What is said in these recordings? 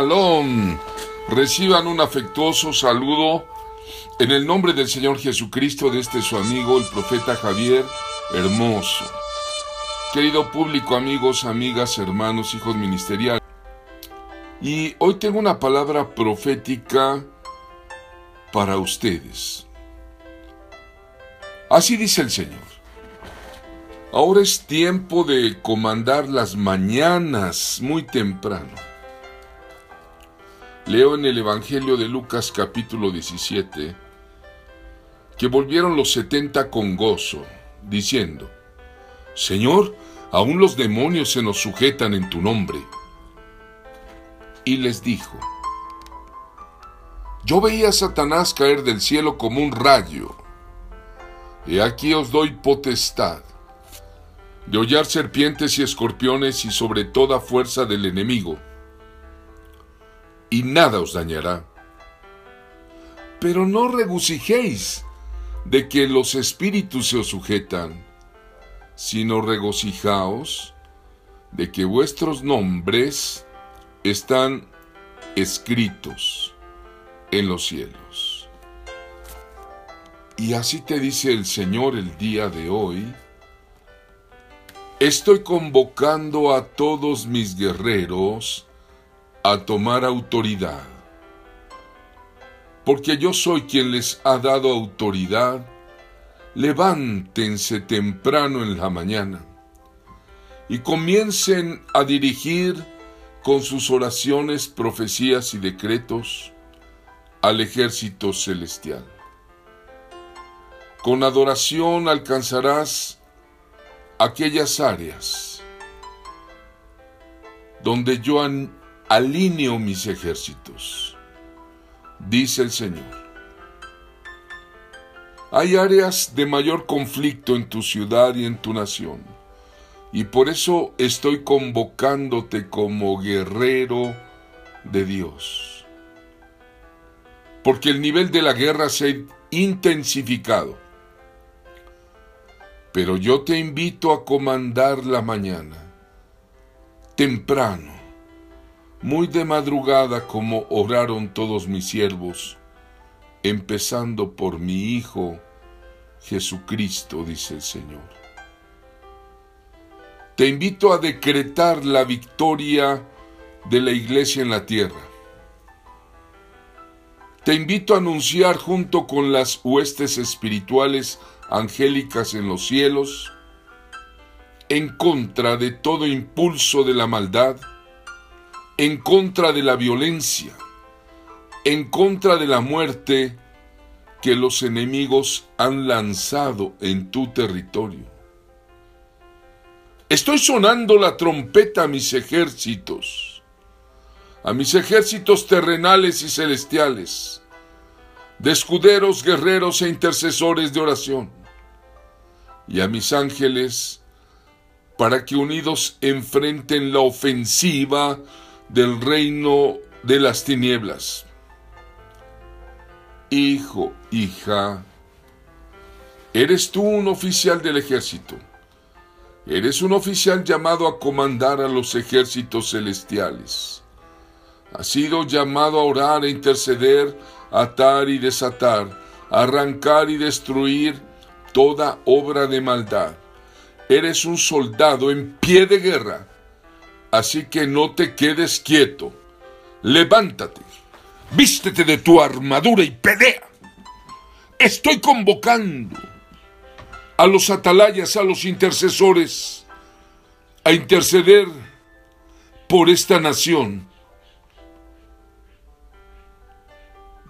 Shalom. Reciban un afectuoso saludo en el nombre del Señor Jesucristo de este su amigo, el profeta Javier Hermoso. Querido público, amigos, amigas, hermanos, hijos ministeriales. Y hoy tengo una palabra profética para ustedes. Así dice el Señor. Ahora es tiempo de comandar las mañanas muy temprano. Leo en el Evangelio de Lucas capítulo 17 que volvieron los setenta con gozo, diciendo, Señor, aún los demonios se nos sujetan en tu nombre. Y les dijo, Yo veía a Satanás caer del cielo como un rayo. He aquí os doy potestad de hollar serpientes y escorpiones y sobre toda fuerza del enemigo, y nada os dañará. Pero no regocijéis de que los espíritus se os sujetan, sino regocijaos de que vuestros nombres están escritos en los cielos. Y así te dice el Señor el día de hoy, estoy convocando a todos mis guerreros a tomar autoridad porque yo soy quien les ha dado autoridad, levántense temprano en la mañana y comiencen a dirigir con sus oraciones, profecías y decretos al ejército celestial. Con adoración alcanzarás aquellas áreas donde yo alineo mis ejércitos dice el Señor. Hay áreas de mayor conflicto en tu ciudad y en tu nación, y por eso estoy convocándote como guerrero de Dios. Porque el nivel de la guerra se ha intensificado. Pero yo te invito a comandar la mañana, temprano, muy de madrugada como oraron todos mis siervos, empezando por mi Hijo Jesucristo, dice el Señor. Te invito a decretar la victoria de la iglesia en la tierra. Te invito a anunciar junto con las huestes espirituales angélicas en los cielos, en contra de todo impulso de la maldad, en contra de la violencia, en contra de la muerte que los enemigos han lanzado en tu territorio. Estoy sonando la trompeta a mis ejércitos, a mis ejércitos terrenales y celestiales, de escuderos, guerreros e intercesores de oración, y a mis ángeles, para que unidos enfrenten la ofensiva del reino de las tinieblas. Hijo, hija, eres tú un oficial del ejército. Eres un oficial llamado a comandar a los ejércitos celestiales. Has sido llamado a orar, a interceder, atar y desatar, arrancar y destruir toda obra de maldad. Eres un soldado en pie de guerra Así que no te quedes quieto. Levántate, vístete de tu armadura y pelea. Estoy convocando a los atalayas, a los intercesores, a interceder por esta nación,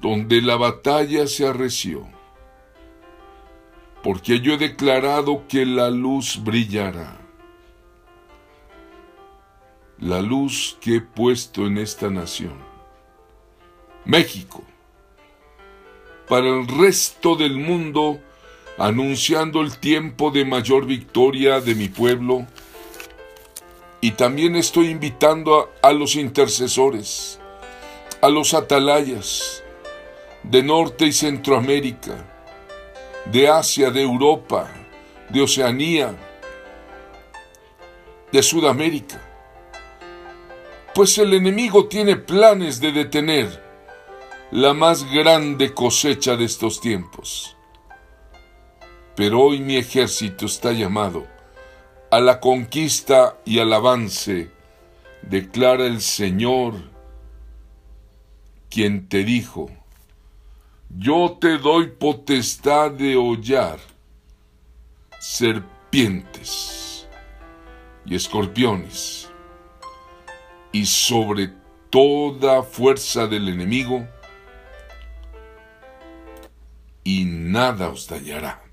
donde la batalla se arreció, porque yo he declarado que la luz brillará la luz que he puesto en esta nación. México, para el resto del mundo, anunciando el tiempo de mayor victoria de mi pueblo. Y también estoy invitando a, los intercesores, a los atalayas de Norte y Centroamérica, de Asia, de Europa, de Oceanía, de Sudamérica pues el enemigo tiene planes de detener la más grande cosecha de estos tiempos. Pero hoy mi ejército está llamado a la conquista y al avance, declara el Señor, quien te dijo, yo te doy potestad de hollar serpientes y escorpiones y sobre toda fuerza del enemigo y nada os dañará.